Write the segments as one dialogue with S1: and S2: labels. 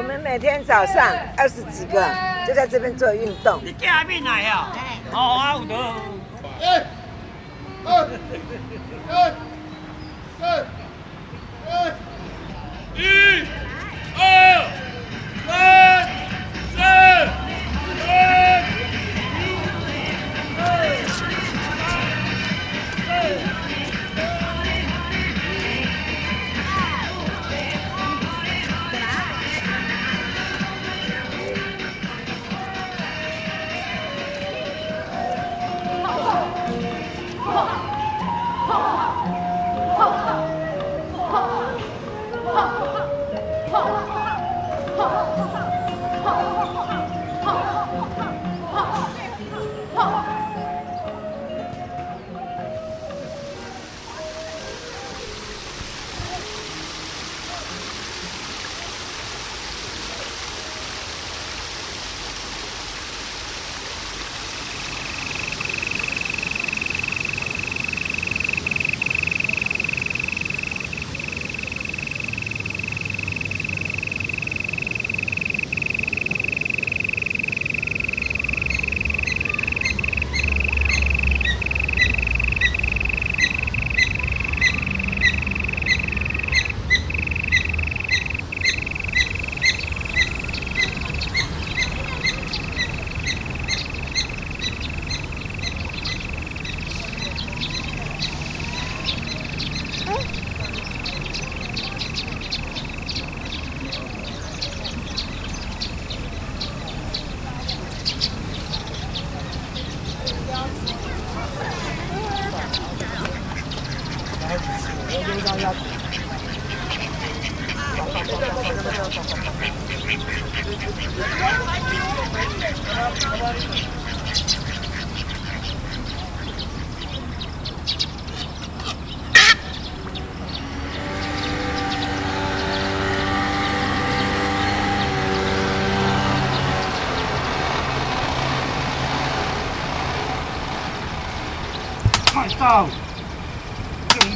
S1: 们每天早上二十几个就在这边做运动。
S2: 你家边来呀？哦，啊有得。
S3: 哎，二，三，四，一，二，
S2: 哈哈哈 Oh.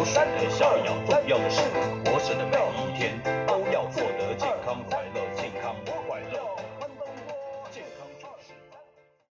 S4: 谁有谁的逍遥，重要的是活着的每一天都要过得健康快乐。